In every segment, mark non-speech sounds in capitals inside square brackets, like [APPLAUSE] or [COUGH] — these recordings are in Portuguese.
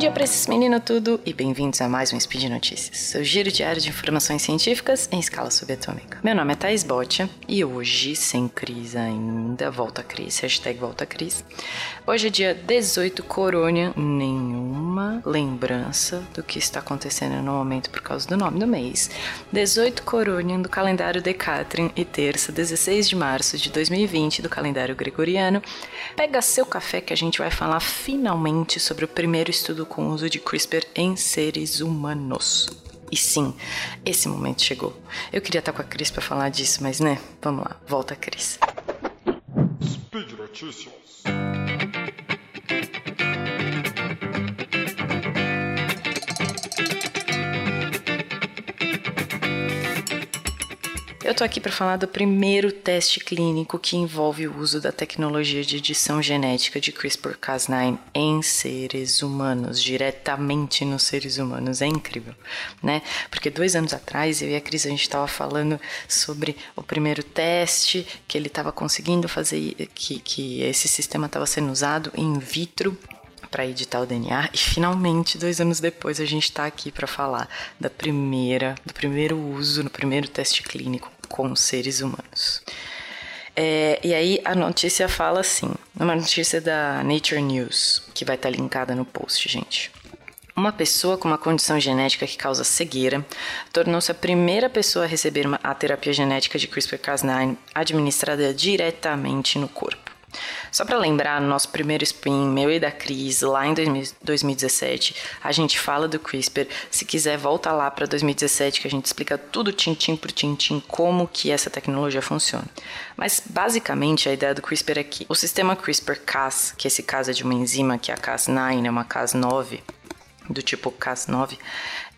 dia para esses meninos tudo e bem-vindos a mais um Speed Notícias, seu giro diário de informações científicas em escala subatômica. Meu nome é Thais Botia e hoje, sem Cris ainda, volta Cris, hashtag volta Cris. Hoje é dia 18 Corônia, nenhuma lembrança do que está acontecendo no momento por causa do nome do mês. 18 Corônia do calendário Decatrin e terça, 16 de março de 2020 do calendário gregoriano. Pega seu café que a gente vai falar finalmente sobre o primeiro estudo com uso de CRISPR em seres humanos. E sim, esse momento chegou. Eu queria estar com a Cris para falar disso, mas né, vamos lá, volta Cris. Speed Notícias. Eu tô aqui para falar do primeiro teste clínico que envolve o uso da tecnologia de edição genética de CRISPR-Cas9 em seres humanos, diretamente nos seres humanos. É incrível, né? Porque dois anos atrás eu e a Cris a gente estava falando sobre o primeiro teste que ele estava conseguindo fazer, que, que esse sistema estava sendo usado in vitro para editar o DNA e finalmente dois anos depois a gente está aqui para falar da primeira do primeiro uso no primeiro teste clínico com seres humanos. É, e aí a notícia fala assim, uma notícia da Nature News, que vai estar tá linkada no post, gente. Uma pessoa com uma condição genética que causa cegueira tornou-se a primeira pessoa a receber uma, a terapia genética de CRISPR-Cas9 administrada diretamente no corpo. Só para lembrar, no nosso primeiro spin, meu e da Cris, lá em 2017, a gente fala do CRISPR. Se quiser, volta lá para 2017 que a gente explica tudo tintim por tintim como que essa tecnologia funciona. Mas basicamente a ideia do CRISPR é que o sistema CRISPR-Cas, que esse caso é de uma enzima que é a Cas9, é uma Cas9, do tipo Cas9,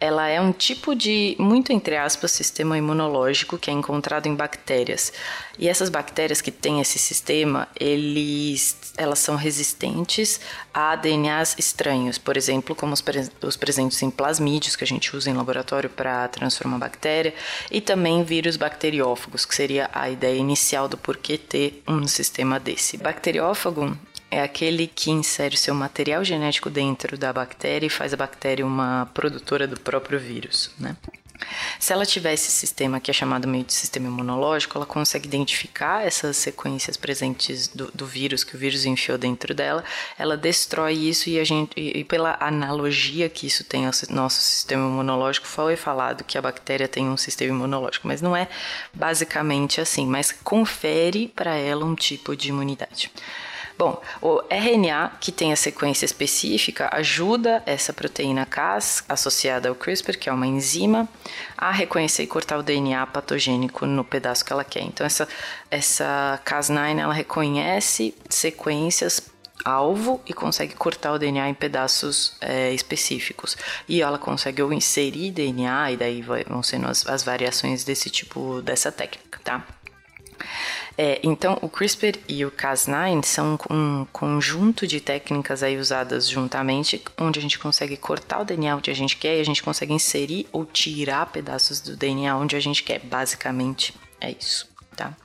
ela é um tipo de, muito entre aspas, sistema imunológico que é encontrado em bactérias. E essas bactérias que têm esse sistema, eles, elas são resistentes a DNAs estranhos, por exemplo, como os, os presentes em plasmídeos que a gente usa em laboratório para transformar bactéria, e também vírus bacteriófagos, que seria a ideia inicial do porquê ter um sistema desse. Bacteriófago é aquele que insere seu material genético dentro da bactéria e faz a bactéria uma produtora do próprio vírus, né? Se ela tiver esse sistema que é chamado meio de sistema imunológico, ela consegue identificar essas sequências presentes do, do vírus que o vírus enfiou dentro dela, ela destrói isso e a gente, e pela analogia que isso tem ao nosso sistema imunológico, foi falado que a bactéria tem um sistema imunológico, mas não é basicamente assim, mas confere para ela um tipo de imunidade. Bom, o RNA, que tem a sequência específica, ajuda essa proteína Cas, associada ao CRISPR, que é uma enzima, a reconhecer e cortar o DNA patogênico no pedaço que ela quer. Então, essa, essa Cas9, ela reconhece sequências alvo e consegue cortar o DNA em pedaços é, específicos. E ela consegue ou inserir DNA, e daí vão sendo as, as variações desse tipo, dessa técnica, tá? É, então, o CRISPR e o Cas9 são um conjunto de técnicas aí usadas juntamente, onde a gente consegue cortar o DNA onde a gente quer e a gente consegue inserir ou tirar pedaços do DNA onde a gente quer. Basicamente, é isso, tá?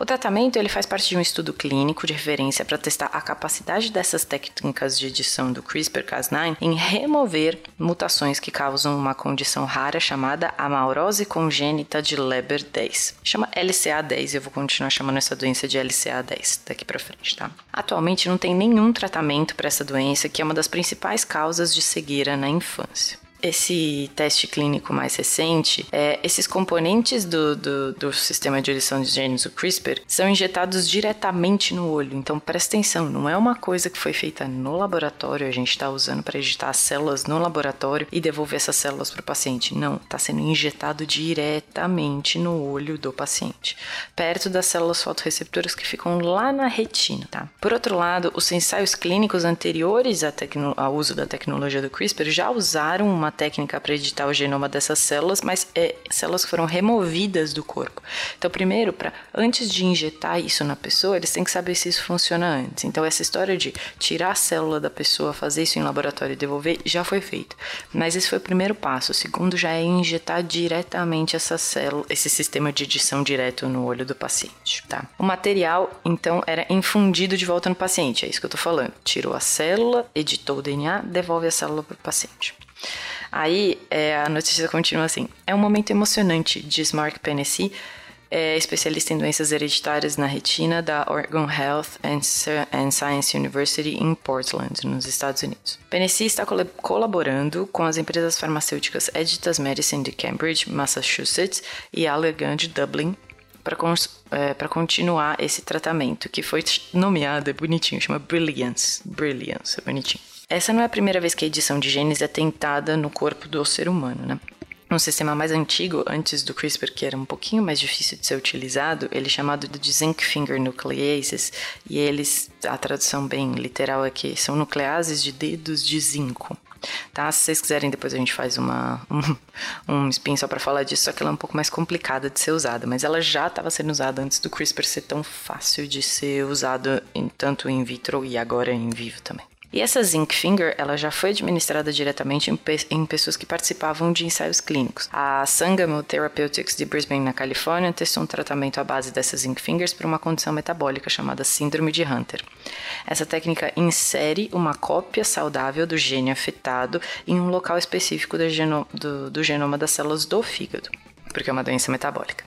O tratamento ele faz parte de um estudo clínico de referência para testar a capacidade dessas técnicas de edição do CRISPR-Cas9 em remover mutações que causam uma condição rara chamada amaurose congênita de Leber-10. Chama LCA10 e eu vou continuar chamando essa doença de LCA10 daqui para frente, tá? Atualmente não tem nenhum tratamento para essa doença, que é uma das principais causas de cegueira na infância esse teste clínico mais recente, é, esses componentes do, do, do, sistema de edição de genes, o CRISPR, são injetados diretamente no olho. Então presta atenção, não é uma coisa que foi feita no laboratório, a gente está usando para editar as células no laboratório e devolver essas células para o paciente. Não, está sendo injetado diretamente no olho do paciente, perto das células fotorreceptoras que ficam lá na retina. Tá? Por outro lado, os ensaios clínicos anteriores ao uso da tecnologia do CRISPR já usaram uma uma técnica para editar o genoma dessas células, mas é células que foram removidas do corpo. Então, primeiro, para antes de injetar isso na pessoa, eles têm que saber se isso funciona antes. Então, essa história de tirar a célula da pessoa, fazer isso em laboratório e devolver, já foi feito. Mas esse foi o primeiro passo. O segundo já é injetar diretamente essa célula, esse sistema de edição direto no olho do paciente, tá? O material, então, era infundido de volta no paciente, é isso que eu tô falando. Tirou a célula, editou o DNA, devolve a célula para o paciente. Aí é, a notícia continua assim: é um momento emocionante, diz Mark Pennessy, é especialista em doenças hereditárias na retina da Oregon Health and Science University em Portland, nos Estados Unidos. Pennessy está col colaborando com as empresas farmacêuticas Editas Medicine de Cambridge, Massachusetts e Allergan de Dublin para é, continuar esse tratamento, que foi nomeado, é bonitinho, chama Brilliance. Brilliance, é bonitinho. Essa não é a primeira vez que a edição de genes é tentada no corpo do ser humano, né? Um sistema mais antigo, antes do CRISPR, que era um pouquinho mais difícil de ser utilizado, ele é chamado de zinc finger nucleases, e eles, a tradução bem literal é que são nucleases de dedos de zinco. Tá? Se vocês quiserem, depois a gente faz uma, [LAUGHS] um, um spin só para falar disso, só que ela é um pouco mais complicada de ser usada, mas ela já estava sendo usada antes do CRISPR ser tão fácil de ser usado em, tanto in vitro e agora em vivo também. E essa zinc finger, ela já foi administrada diretamente em, pe em, pessoas que participavam de ensaios clínicos. A Sangamo Therapeutics de Brisbane, na Califórnia, testou um tratamento à base dessas zinc fingers para uma condição metabólica chamada síndrome de Hunter. Essa técnica insere uma cópia saudável do gene afetado em um local específico do, geno do, do genoma das células do fígado, porque é uma doença metabólica.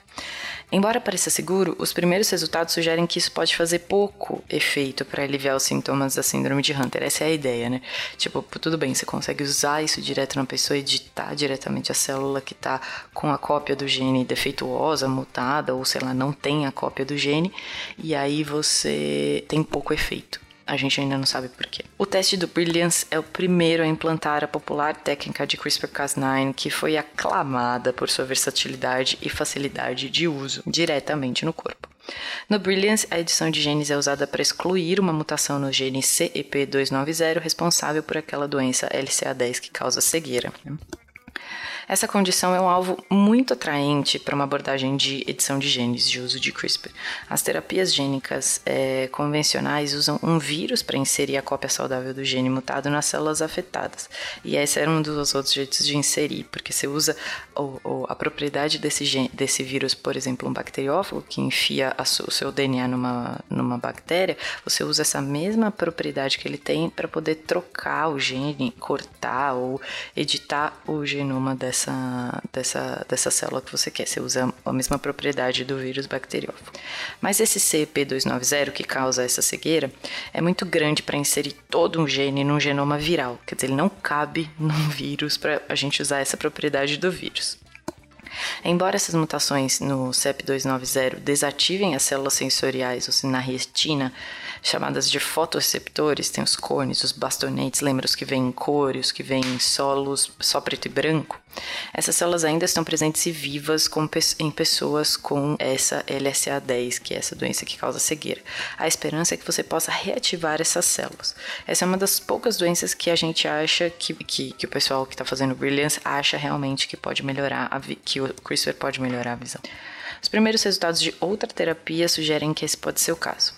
Embora pareça seguro, os primeiros resultados sugerem que isso pode fazer pouco efeito para aliviar os sintomas da síndrome de Hunter. Essa é a ideia, né? Tipo, tudo bem, você consegue usar isso direto na pessoa, editar diretamente a célula que está com a cópia do gene defeituosa, mutada, ou sei lá, não tem a cópia do gene, e aí você tem pouco efeito. A gente ainda não sabe por quê. O teste do Brilliance é o primeiro a implantar a popular técnica de CRISPR-Cas9 que foi aclamada por sua versatilidade e facilidade de uso diretamente no corpo. No Brilliance, a edição de genes é usada para excluir uma mutação no gene CEP290 responsável por aquela doença LCA10 que causa cegueira. Essa condição é um alvo muito atraente para uma abordagem de edição de genes de uso de CRISPR. As terapias gênicas é, convencionais usam um vírus para inserir a cópia saudável do gene mutado nas células afetadas. E esse era um dos outros jeitos de inserir, porque você usa o, o, a propriedade desse, gene, desse vírus, por exemplo, um bacteriófago que enfia o seu DNA numa, numa bactéria, você usa essa mesma propriedade que ele tem para poder trocar o gene, cortar ou editar o genoma dessa dessa, dessa, dessa célula que você quer. Você usa a mesma propriedade do vírus bacteriófago. Mas esse CP290 que causa essa cegueira é muito grande para inserir todo um gene num genoma viral. Quer dizer, ele não cabe [LAUGHS] num vírus para a gente usar essa propriedade do vírus. Embora essas mutações no CEP290 desativem as células sensoriais na retina, chamadas de fotoreceptores, tem os cones, os bastonetes, lembra os que vêm em cor, os que vêm em solos só preto e branco? Essas células ainda estão presentes e vivas com, em pessoas com essa LSA10, que é essa doença que causa cegueira. A esperança é que você possa reativar essas células. Essa é uma das poucas doenças que a gente acha que, que, que o pessoal que está fazendo Brilliance acha realmente que pode melhorar, a que o CRISPR pode melhorar a visão. Os primeiros resultados de outra terapia sugerem que esse pode ser o caso.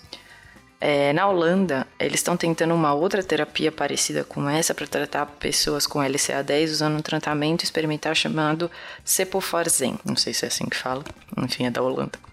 É, na Holanda, eles estão tentando uma outra terapia parecida com essa para tratar pessoas com LCA10 usando um tratamento experimental chamado Cepofarzen. Não sei se é assim que fala, enfim, é da Holanda.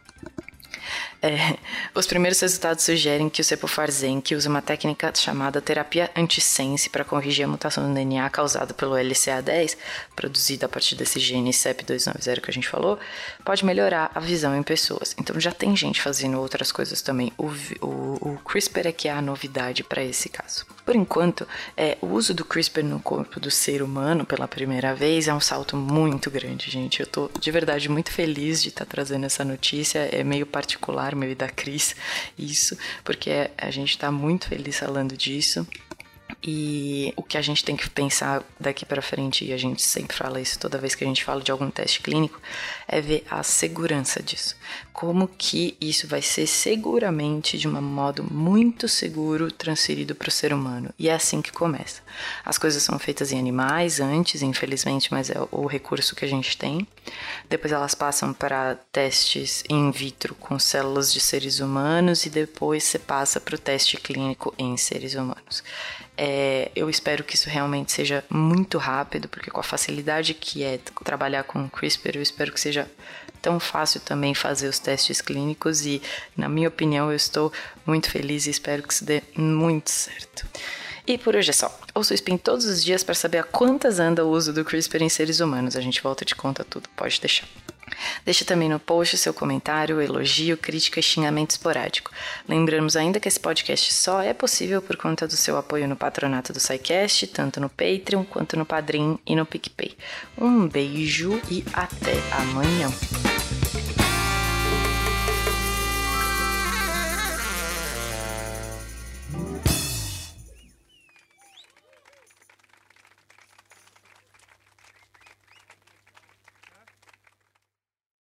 É, [LAUGHS] os primeiros resultados sugerem que o cepofarzen, que usa uma técnica chamada terapia antissense para corrigir a mutação do DNA causada pelo LCA10, produzida a partir desse gene CEP290 que a gente falou, pode melhorar a visão em pessoas. Então já tem gente fazendo outras coisas também. O, o, o CRISPR é que é a novidade para esse caso. Por enquanto, é, o uso do CRISPR no corpo do ser humano pela primeira vez é um salto muito grande, gente. Eu tô de verdade muito feliz de estar tá trazendo essa notícia. É meio particular meu e da Cris isso, porque a gente está muito feliz falando disso. E o que a gente tem que pensar daqui para frente, e a gente sempre fala isso toda vez que a gente fala de algum teste clínico, é ver a segurança disso. Como que isso vai ser seguramente, de um modo muito seguro, transferido para o ser humano. E é assim que começa. As coisas são feitas em animais antes, infelizmente, mas é o recurso que a gente tem. Depois elas passam para testes in vitro com células de seres humanos e depois você passa para o teste clínico em seres humanos. É, eu espero que isso realmente seja muito rápido, porque com a facilidade que é trabalhar com CRISPR, eu espero que seja tão fácil também fazer os testes clínicos e, na minha opinião, eu estou muito feliz e espero que isso dê muito certo. E por hoje é só. Ouça o Spin todos os dias para saber a quantas anda o uso do CRISPR em seres humanos. A gente volta de conta tudo, pode deixar. Deixe também no post seu comentário, elogio, crítica e xingamento esporádico. Lembramos ainda que esse podcast só é possível por conta do seu apoio no patronato do SciCast, tanto no Patreon quanto no Padrim e no PicPay. Um beijo e até amanhã!